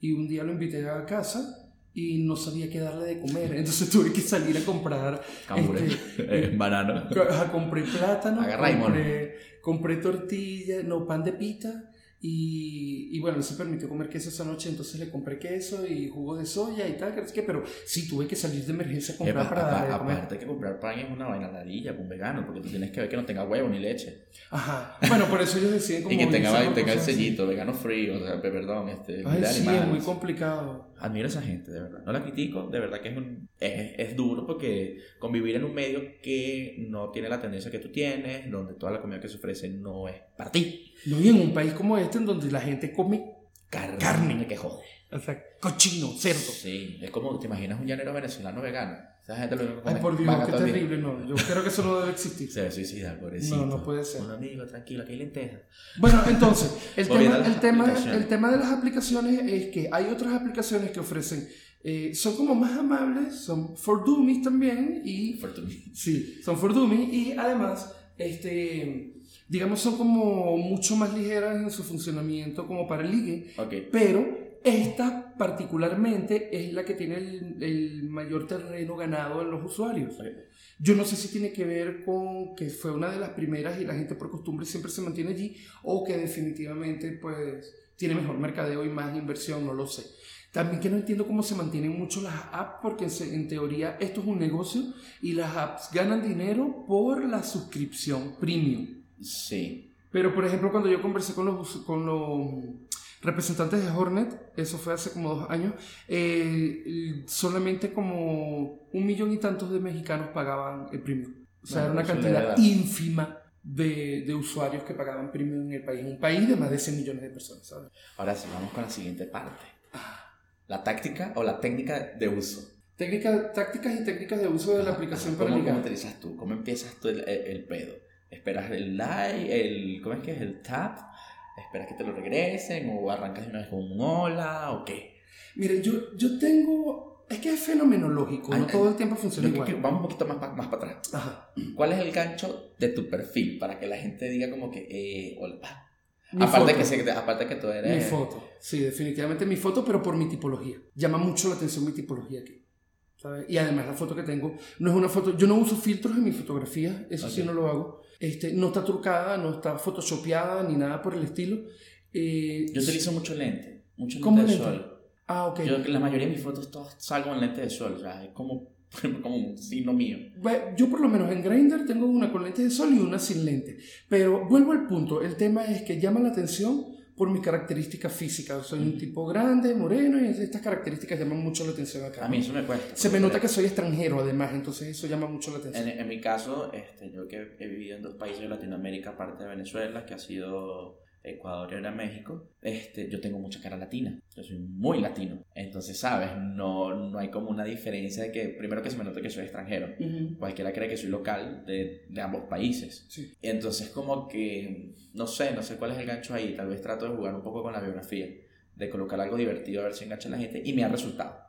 Y un día lo invité a casa y no sabía qué darle de comer, entonces tuve que salir a comprar. Cambure, este, eh, banano compré plátano, Agarra compré, compré tortilla, no, pan de pita. Y, y bueno, no se permitió comer queso esa noche, entonces le compré queso y jugo de soya y tal, que pero sí tuve que salir de emergencia a comprar Epa, para darle de comer. aparte que comprar pan es una vaina ladilla con vegano porque tú tienes que ver que no tenga huevo ni leche Ajá. Bueno, por eso ellos deciden como y que tenga, a tenga el sellito vegano free o sea pe- perdón este Ay, sí, es muy complicado. Admiro a esa gente, de verdad. No la critico, de verdad que es, un, es, es duro porque convivir en un medio que no tiene la tendencia que tú tienes, donde toda la comida que se ofrece no es para ti. No, y en un país como este, en donde la gente come, Carne. Carne. Que jode. o sea, cochino, cerdo. Sí, es como, ¿te imaginas un llanero venezolano vegano? Esa gente lo Ay, por Dios, qué terrible, no. Yo creo que eso no debe existir. Se va a suicidar, pobrecito. No, no puede ser. Un amigo, tranquilo, que hay lentejas. Bueno, entonces, el tema, el, tema, el tema de las aplicaciones es que hay otras aplicaciones que ofrecen, eh, son como más amables, son for dummies también, y Fortuny. sí, son for dummies, y además, este, digamos, son como mucho más ligeras en su funcionamiento como para el ligue, Ok. pero esta particularmente es la que tiene el, el mayor terreno ganado en los usuarios. ok. Yo no sé si tiene que ver con que fue una de las primeras y la gente por costumbre siempre se mantiene allí o que definitivamente pues tiene mejor mercadeo y más inversión, no lo sé. También que no entiendo cómo se mantienen mucho las apps porque en teoría esto es un negocio y las apps ganan dinero por la suscripción premium. Sí. Pero por ejemplo cuando yo conversé con los, con los representantes de Hornet, eso fue hace como dos años, eh, solamente como un millón y tantos de mexicanos pagaban el premium. O sea, era una cantidad ínfima de, de, usuarios que pagaban premium en el país. Un país de más de 100 millones de personas, ¿sabes? Ahora sí, vamos con la siguiente parte. La táctica o la técnica de uso. Técnica, tácticas y técnicas de uso de la aplicación para ¿Cómo, ¿Cómo utilizas tú? ¿Cómo empiezas tú el, el, pedo? ¿Esperas el like, el, ¿cómo es que es? El tap? ¿Esperas que te lo regresen? ¿O arrancas de una vez con un hola? ¿O qué? Mire, yo, yo tengo... Es que es fenomenológico, no todo el tiempo funciona igual. vamos un poquito más, más para atrás. Ajá. ¿Cuál es el gancho de tu perfil para que la gente diga como que, eh, hola, aparte que, sé, aparte que tú eres... Mi foto, sí, definitivamente mi foto, pero por mi tipología. Llama mucho la atención mi tipología aquí. ¿sabes? Y además la foto que tengo no es una foto... Yo no uso filtros en mi fotografía, eso sí no lo hago. Este, no está trucada, no está photoshopeada ni nada por el estilo. Eh, yo utilizo mucho lente, mucho lente de lente? sol. Ah, ok. Yo, la mayoría de mis fotos todas salgo en lente de sol, o sea, es como como un signo mío. Yo por lo menos en Grindr tengo una con lente de sol y una sin lente. Pero vuelvo al punto, el tema es que llama la atención por mis características físicas. Soy un tipo grande, moreno, y estas características llaman mucho la atención acá. A mí eso me cuesta. Se me nota que soy extranjero además, entonces eso llama mucho la atención. En, en mi caso, este, yo que he vivido en dos países de Latinoamérica, aparte de Venezuela, que ha sido Ecuador y ahora México, este, yo tengo mucha cara latina. Yo soy muy latino. Entonces, ¿sabes? No, no hay como una diferencia de que, primero que se me note que soy extranjero. Cualquiera cree que soy local de, de ambos países. Sí. Y entonces, como que, no sé, no sé cuál es el gancho ahí. Tal vez trato de jugar un poco con la biografía, de colocar algo divertido a ver si engancha a la gente. Y me ha resultado.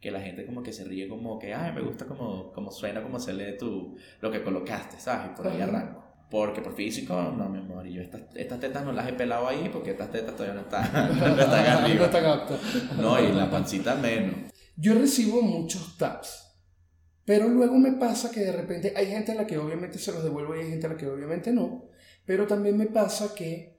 Que la gente como que se ríe como que, ay, me gusta como, como suena, como se lee tu, lo que colocaste, ¿sabes? Y por ahí arranco. Porque por físico, no, mi amor. Y yo estas, estas tetas no las he pelado ahí porque estas tetas todavía no están, no están arriba. no están aptas. No, y la pancita menos. Yo recibo muchos taps. Pero luego me pasa que de repente hay gente a la que obviamente se los devuelvo y hay gente a la que obviamente no. Pero también me pasa que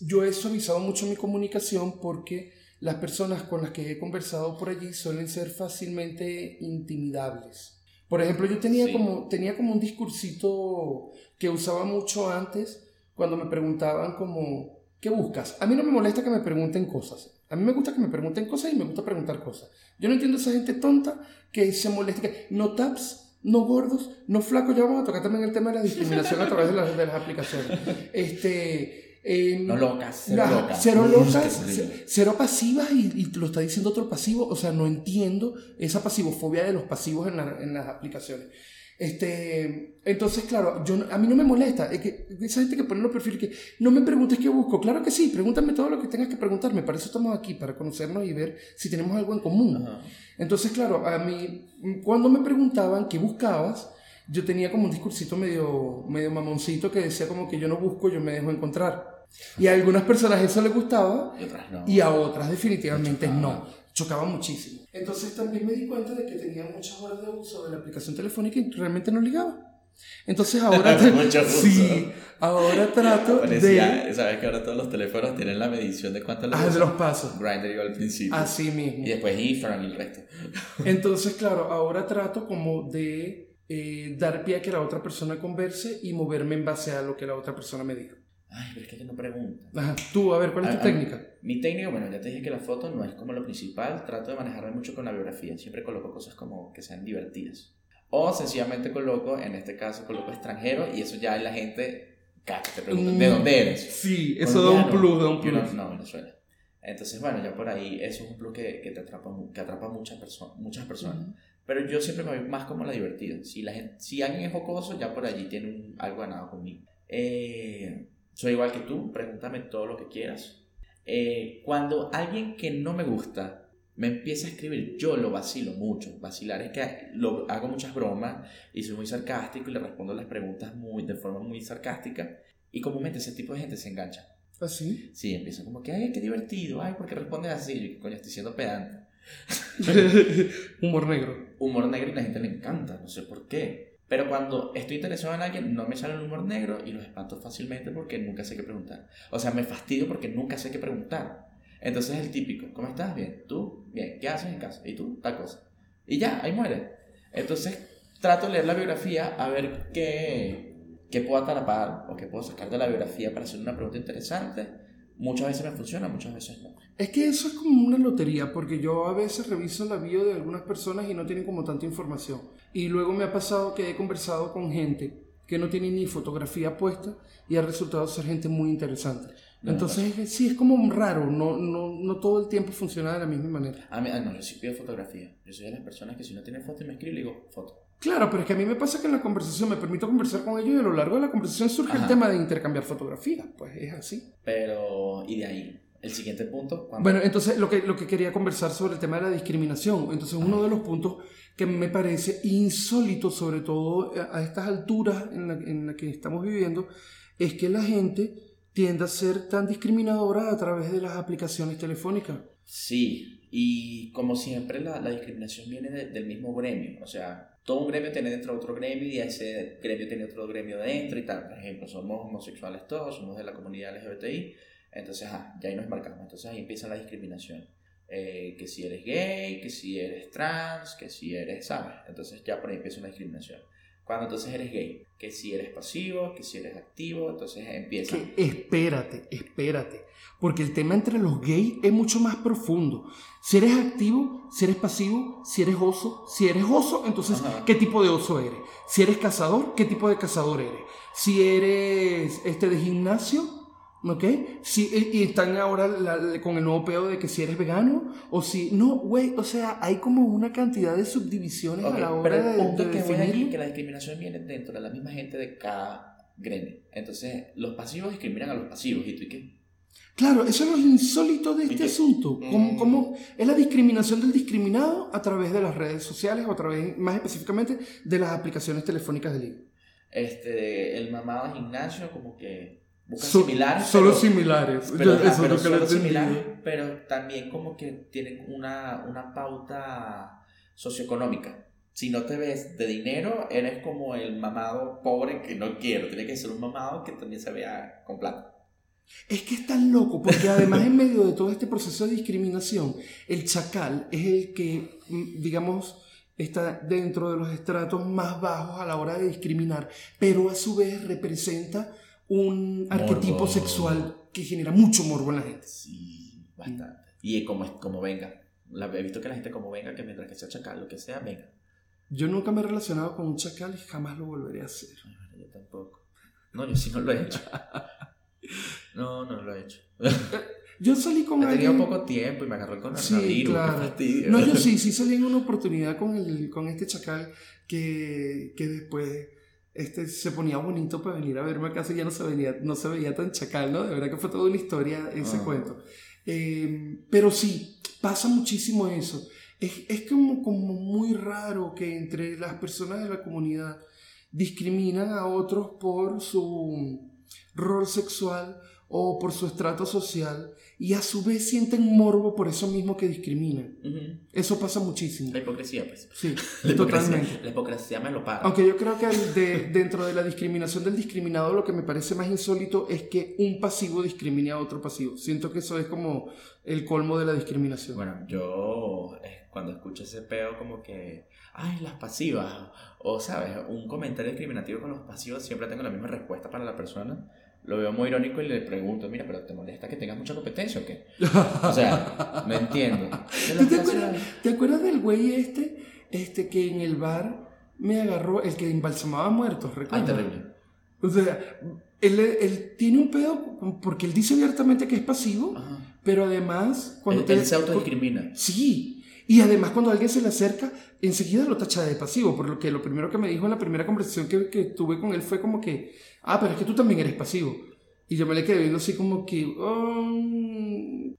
yo he suavizado mucho mi comunicación porque las personas con las que he conversado por allí suelen ser fácilmente intimidables. Por ejemplo, yo tenía, Sí. como, tenía como un discursito que usaba mucho antes cuando me preguntaban como, ¿qué buscas? A mí no me molesta que me pregunten cosas. A mí me gusta que me pregunten cosas y me gusta preguntar cosas. Yo no entiendo esa gente tonta que se molesta, que no taps, no gordos, no flacos. Ya vamos a tocar también el tema de la discriminación a través de las, de las aplicaciones. Este, eh, No locas, cero locas. Cero locas, pasivas y, y lo está diciendo otro pasivo. O sea, no entiendo esa pasivofobia de los pasivos en, la- en las aplicaciones. Este, entonces, claro, yo, a mí no me molesta. Es que esa gente que pone los perfiles que no me preguntes qué busco. Claro que sí, pregúntame todo lo que tengas que preguntarme. Para eso estamos aquí, para conocernos y ver si tenemos algo en común. Ajá. Entonces, claro, a mí, cuando me preguntaban qué buscabas, yo tenía como un discursito medio, medio mamoncito que decía como que yo no busco, yo me dejo encontrar. Y a algunas personas eso les gustaba Y otras no. y a otras definitivamente Chocaba. no. Chocaba muchísimo. Entonces también me di cuenta de que tenía muchas horas de uso de la aplicación telefónica y realmente no ligaba. Entonces ahora... Sí, ahora trato Parecía, de... ¿sabes que ahora todos los teléfonos tienen la medición de cuánto Ah, de los pasos. Grindr al principio. Así mismo. Y después Instagram y el resto. Entonces, claro, ahora trato como de eh, dar pie a que la otra persona converse y moverme en base a lo que la otra persona me diga. Ay, pero es que yo no pregunto. Ajá, tú, a ver, ¿cuál es tu Ah, ah, técnica? Mi técnica, bueno, ya te dije que la foto no es como lo principal. Trato de manejarme mucho con la biografía. Siempre coloco cosas como que sean divertidas. O sencillamente coloco, en este caso, coloco extranjero y eso ya la gente cacha, te preguntan, ¿de Mm, dónde eres? Sí, eso da un plus, da un Yo no- plus. No, Venezuela. Entonces, bueno, ya por ahí, eso es un plus que, que te atrapa, que atrapa muchas, perso- muchas personas. Pero yo siempre me voy más como la divertida. Si, la gente, si alguien es jocoso, ya por allí tiene un- algo ganado conmigo. Eh, soy igual que tú, pregúntame todo lo que quieras. Eh, cuando alguien que no me gusta me empieza a escribir, yo lo vacilo mucho. Vacilar es que lo, hago muchas bromas y soy muy sarcástico y le respondo las preguntas muy, de forma muy sarcástica. Y comúnmente ese tipo de gente se engancha. ¿Ah, sí? Sí, empieza como que, ay, qué divertido, ay, ¿por qué respondes así? Yo, coño, estoy siendo pedante. Humor negro. humor negro y la gente le encanta, no sé por qué. Pero cuando estoy interesado en alguien, no me sale el humor negro y los espanto fácilmente porque nunca sé qué preguntar. O sea, me fastidio porque nunca sé qué preguntar. Entonces es el típico, ¿cómo estás? Bien. ¿Tú? Bien. ¿Qué haces en casa? ¿Y tú? Tal cosa. Y ya, ahí muere. Entonces trato de leer la biografía a ver qué, qué puedo atrapar o qué puedo sacar de la biografía para hacer una pregunta interesante. Muchas veces me funciona, muchas veces no. Es que eso es como una lotería, porque yo a veces reviso la bio de algunas personas y no tienen como tanta información. Y luego me ha pasado que he conversado con gente que no tiene ni fotografía puesta y ha resultado ser gente muy interesante. Entonces, sí, es como raro, no, no, no todo el tiempo funciona de la misma manera. A mí, ah, no, yo sí pido fotografía. Yo soy de las personas que si no tiene foto y me escribe, le digo foto. Claro, pero es que a mí me pasa que en la conversación me permito conversar con ellos y a lo largo de la conversación surge el tema de intercambiar fotografías. Pues es así. Pero, y de ahí, el siguiente punto. Bueno, entonces lo que, lo que quería conversar sobre el tema de la discriminación. Entonces, uno de los puntos que me parece insólito, sobre todo a estas alturas en la, en la que estamos viviendo, es que la gente tiende a ser tan discriminadora a través de las aplicaciones telefónicas. Sí, y como siempre la, la discriminación viene del mismo gremio, o sea, todo un gremio tiene dentro otro gremio y ese gremio tiene otro gremio dentro y tal. Por ejemplo, somos homosexuales todos, somos de la comunidad LGBTI, entonces ah, ya ahí nos marcamos, entonces ahí empieza la discriminación. Eh, que si eres gay, que si eres trans, que si eres, ¿sabes? Entonces ya por ahí empieza una discriminación. Cuando entonces eres gay, que si eres pasivo, que si eres activo, entonces empieza. espérate, espérate. Porque el tema entre los gays es mucho más profundo. Si eres activo, si eres pasivo, si eres oso, si eres oso, entonces, ¿qué tipo de oso eres? Si eres cazador, ¿qué tipo de cazador eres? Si eres este de gimnasio, ¿Ok? Si, y están ahora con el nuevo pedo de que si eres vegano o si. No, güey, o sea, hay como una cantidad de subdivisiones a la hora pero el punto de, que que la discriminación viene dentro de la misma gente de cada gremio. Entonces, los pasivos discriminan a los pasivos. ¿Y tú y qué? Claro, eso es lo insólito de este asunto. ¿Cómo, mm. ¿Cómo, es la discriminación del discriminado a través de las redes sociales o a través, más específicamente, de las aplicaciones telefónicas de liga? Este, el mamado gimnasio, como que similares. Solo similares. Pero, solo similares, pero también como que tienen una, una pauta socioeconómica. Si no te ves de dinero, eres como el mamado pobre que no quiero. Tiene que ser un mamado que también se vea con plata. Es que es tan loco, porque además en medio de todo este proceso de discriminación, el chacal es el que, mm, digamos, está dentro de los estratos más bajos a la hora de discriminar, pero a su vez representa un arquetipo sexual que genera mucho morbo en la gente. Sí, bastante. Y como, como venga. he visto que la gente como venga, que mientras que sea chacal, lo que sea, venga. Yo nunca me he relacionado con un chacal y jamás lo volveré a hacer. yo tampoco. No, yo sí no lo he hecho. No, no lo he hecho. Yo salí con alguien... Tenía poco tiempo y me agarró con sí, claro. No, yo sí, sí salí en una oportunidad con, el, con este chacal que, que después este, se ponía bonito para venir a verme a casa y ya no se, veía, no se veía tan chacal, ¿no? De verdad que fue toda una historia ese ah. cuento. Eh, pero sí, pasa muchísimo eso. Es, es como, como muy raro que entre las personas de la comunidad discriminan a otros por su rol sexual o por su estrato social y a su vez sienten morbo por eso mismo que discriminan. Eso pasa muchísimo. La hipocresía, pues. Sí, totalmente. La hipocresía me lo paga. Aunque yo creo que dentro de la discriminación del discriminado lo que me parece más insólito es que un pasivo discrimine a otro pasivo. Siento que eso es como el colmo de la discriminación. Bueno, yo cuando escucho ese peo como que, ay, las pasivas, o sabes, un comentario discriminativo con los pasivos, siempre tengo la misma respuesta para la persona lo veo muy irónico y le pregunto, mira, pero ¿te molesta que tengas mucha competencia o qué? O sea, no entiendo. te, acuerdas, del güey este, este que en el bar me agarró, el que embalsamaba muertos, ¿recuerdas? Ay, terrible. O sea, él, él, tiene un pedo porque él dice abiertamente que es pasivo, pero además... Cuando él, te, él se autodiscrimina. Sí, y además cuando alguien se le acerca, enseguida lo tacha de pasivo, por lo que lo primero que me dijo en la primera conversación que, que tuve con él fue como que, ah, pero es que tú también eres pasivo. Y yo me le quedé viendo así como que, um...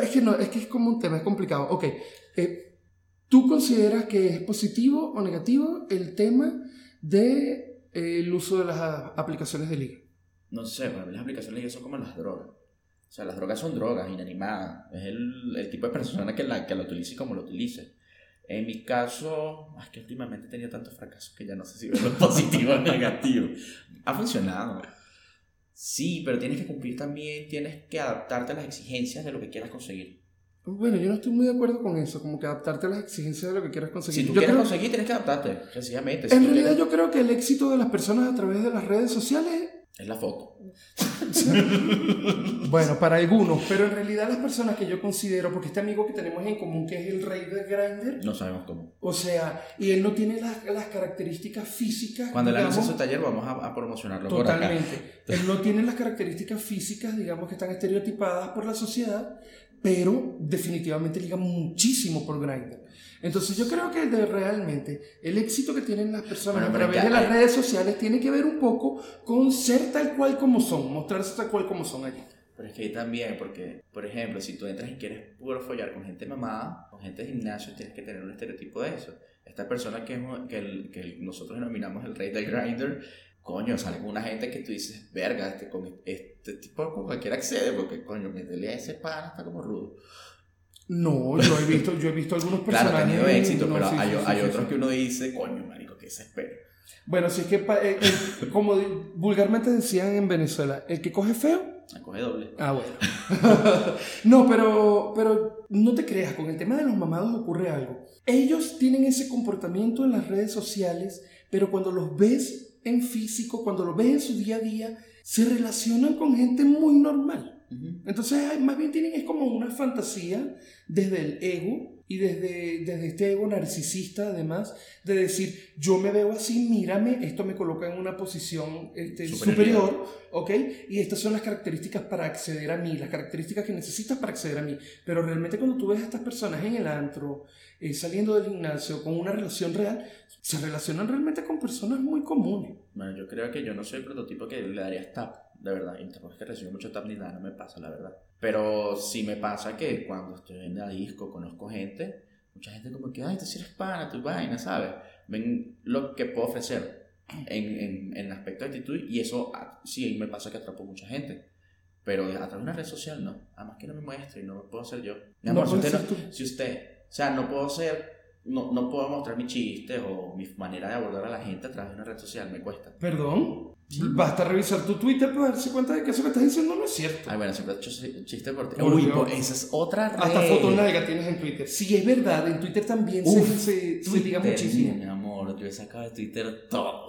es que no, es que es como un tema, es complicado. Ok, eh, ¿tú consideras que es positivo o negativo el tema del de, el uso de las aplicaciones de liga? No sé, para mí las aplicaciones de liga son como las drogas. O sea, las drogas son drogas inanimadas. Es el, el tipo de persona que la, que la utilice como lo utilice. En mi caso, es que últimamente he tenido tantos fracasos que ya no sé si es positivo o negativo. Ha funcionado. Sí, pero tienes que cumplir también, tienes que adaptarte a las exigencias de lo que quieras conseguir. Bueno, yo no estoy muy de acuerdo con eso, como que adaptarte a las exigencias de lo que quieras conseguir. Si tú yo quieres conseguir, tienes que adaptarte, sencillamente. en realidad yo creo que el éxito de las personas a través de las redes sociales es la foto. bueno, para algunos, pero en realidad las personas que yo considero, porque este amigo que tenemos en común, que es el rey de Grindr, No sabemos cómo. o sea, y él no tiene las, las características físicas. Cuando le digamos, haga su taller vamos a, a promocionarlo por acá. Totalmente. Él no tiene las características físicas, digamos, que están estereotipadas por la sociedad, pero definitivamente liga muchísimo por Grindr. Entonces yo creo que de realmente el éxito que tienen las personas Bueno, a través de las redes sociales tiene que ver un poco con ser tal cual como son, mostrarse tal cual como son allí. Pero es que ahí también, porque, por ejemplo, si tú entras y quieres puro follar con gente mamada, con gente de gimnasio, tienes que tener un estereotipo de eso. Esta persona que, es un- que, el- que nosotros denominamos el rey del grinder, coño, sale con una gente que tú dices, verga, este, con este tipo con cualquiera accede, porque coño, meterle a ese pan está como rudo. No, yo he visto, yo he visto algunos Claro, personajes. ha tenido éxito, no, pero sí, hay, sí, hay sí, otros que uno dice, coño, marico, que se espera. Bueno, si es que eh, eh, como vulgarmente decían en Venezuela, el que coge feo La coge doble. Ah, bueno. no, pero, pero no te creas, con el tema de los mamados ocurre algo. Ellos tienen ese comportamiento en las redes sociales, pero cuando los ves en físico, cuando los ves en su día a día, se relacionan con gente muy normal. Entonces, más bien tienen es como una fantasía desde el ego y desde, desde este ego narcisista, además, de decir, yo me veo así, mírame, esto me coloca en una posición este, Superioridad. superior, ¿ok? Y estas son las características para acceder a mí, las características que necesitas para acceder a mí. Pero realmente cuando tú ves a estas personas en el antro, eh, saliendo del gimnasio, con una relación real, se relacionan realmente con personas muy comunes. Bueno, yo creo que yo no soy el prototipo que le daría tap, de verdad. Y tampoco es que recibo mucho tap ni nada, no me pasa, la verdad. Pero sí me pasa que cuando estoy en la disco, conozco gente, mucha gente como que, ay, tú sí eres pana, tu vaina, ¿sabes? Ven lo que puedo ofrecer en, en, en el aspecto de actitud y eso ah, sí me pasa que atrapo mucha gente. Pero a través de una red social no. Además que no me muestro y no puedo ser yo. Mi No amor, si puedes usted, no- tú. si usted, o sea, no puedo ser, no, no puedo mostrar mis chistes o mi manera de abordar a la gente a través de una red social, me cuesta. ¿Perdón? Basta revisar tu Twitter para darse cuenta de que eso que estás diciendo no es cierto. Ay, bueno, siempre he hecho chi- chiste por ti. Uy, po- esa es otra red. Hasta foto nalga tienes en Twitter. Sí, es verdad, en Twitter también se, Uf, se, se Twitter, muchísimo. Mi amor, yo he sacado de Twitter todo.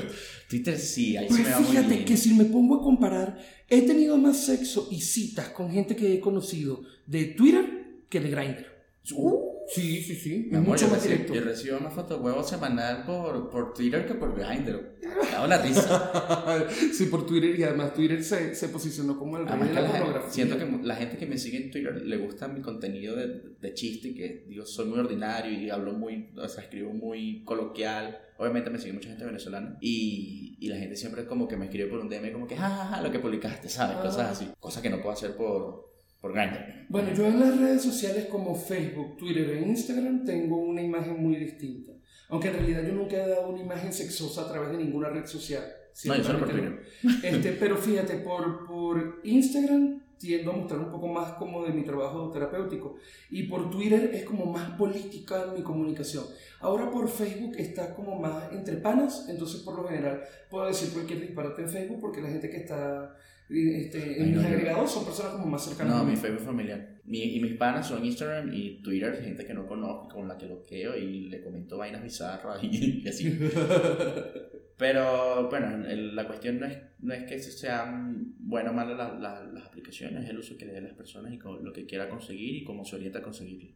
Twitter sí, ahí se me va muy fíjate bien. que si me pongo a comparar, he tenido más sexo y citas con gente que he conocido de Twitter que de Grindr. Uh, Sí, sí, sí. mi Es amor, mucho más recibo, directo. yo recibo una foto huevo semanal por, por Twitter que por Grindr. Me hago la risa. sí, por Twitter y además Twitter se, se posicionó como el rey de la la siento que la gente que me sigue en Twitter le gusta mi contenido de, de chiste, que digo, soy muy ordinario y hablo muy, o sea, escribo muy coloquial. Obviamente me sigue mucha gente venezolana y, y la gente siempre como que me escribe por un DM como que, jajaja, lo que publicaste, ¿sabes? Ah. Cosas así. Cosas que no puedo hacer por, por Grindr. Bueno, yo en las redes sociales como Facebook, Twitter e Instagram tengo una imagen muy distinta. Aunque en realidad yo nunca he dado una imagen sexosa a través de ninguna red social. No, yo solo por Twitter. Este, pero fíjate, por, por Instagram tiendo a mostrar un poco más como de mi trabajo terapéutico. Y por Twitter es como más política mi comunicación. Ahora por Facebook está como más entre panas, entonces por lo general puedo decir cualquier disparate en Facebook porque la gente que está este, en no, mis yo- agregados son personas como más cercanas No, a mí. mi Facebook familiar. Mi, y mis panas son Instagram y Twitter, gente que no conozco, con la que loqueo y le comento vainas bizarras y, y así. Pero bueno, el- la cuestión no es, no es que sean buenas o malas la- la- las aplicaciones, es el uso que le den las personas y con- lo que quiera conseguir y cómo se orienta a conseguirlo.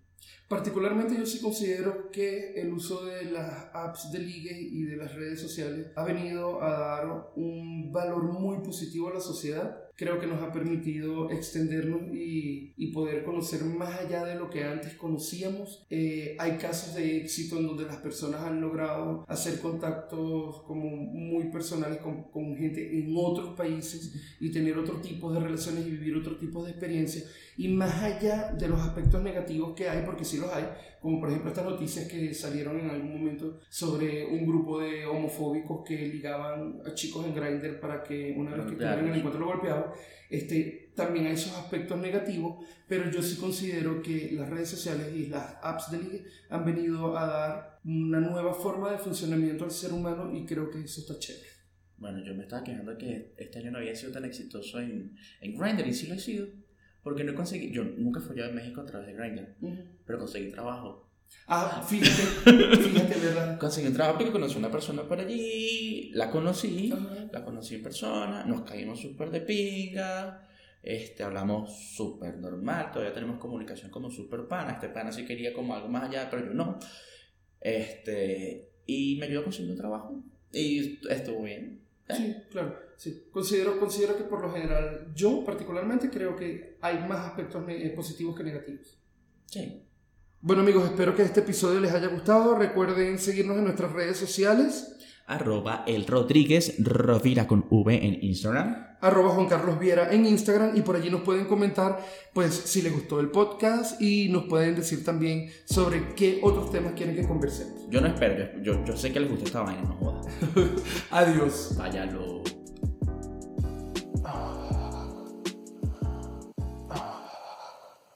Particularmente yo sí considero que el uso de las apps de ligue y de las redes sociales ha venido a dar un valor muy positivo a la sociedad. Creo que nos ha permitido extendernos y, y poder conocer más allá de lo que antes conocíamos. Eh, hay casos de éxito en donde las personas han logrado hacer contactos como muy personales con, con gente en otros países y tener otro tipo de relaciones y vivir otro tipo de experiencias. Y más allá de los aspectos negativos que hay, porque sí los hay, como por ejemplo estas noticias que salieron en algún momento sobre un grupo de homofóbicos que ligaban a chicos en Grindr para que una vez que estuvieran en el encuentro lo golpeaban, este, también hay esos aspectos negativos, pero yo sí considero que las redes sociales y las apps de ligue han venido a dar una nueva forma de funcionamiento al ser humano y creo que eso está chévere. Bueno, yo me estaba quejando que este año no había sido tan exitoso en, en Grindr y sí lo he sido. Porque no conseguí, yo nunca fui en México a través de Grindr, pero conseguí trabajo. Ah, fíjate, fíjate, ¿verdad? Conseguí un trabajo porque conocí a una persona por allí, la conocí, Ajá. la conocí en persona, nos caímos súper de pinga, este, hablamos súper normal, todavía tenemos comunicación como súper pana, este pana sí quería como algo más allá, pero yo no. Este, y me ayudó a conseguir un trabajo y estuvo bien. Sí, claro, sí. Considero, considero que por lo general, yo particularmente creo que hay más aspectos eh, positivos que negativos. Sí. Bueno amigos, espero que este episodio les haya gustado. Recuerden seguirnos en nuestras redes sociales. Arroba el Rodríguez Rovira con V en Instagram. arroba Juan Carlos Viera en Instagram y por allí nos pueden comentar pues si les gustó el podcast y nos pueden decir también sobre qué otros temas quieren que conversemos. Yo no espero, yo, yo, sé que les gusta esta vaina, no jodas. Adiós. Váyalo.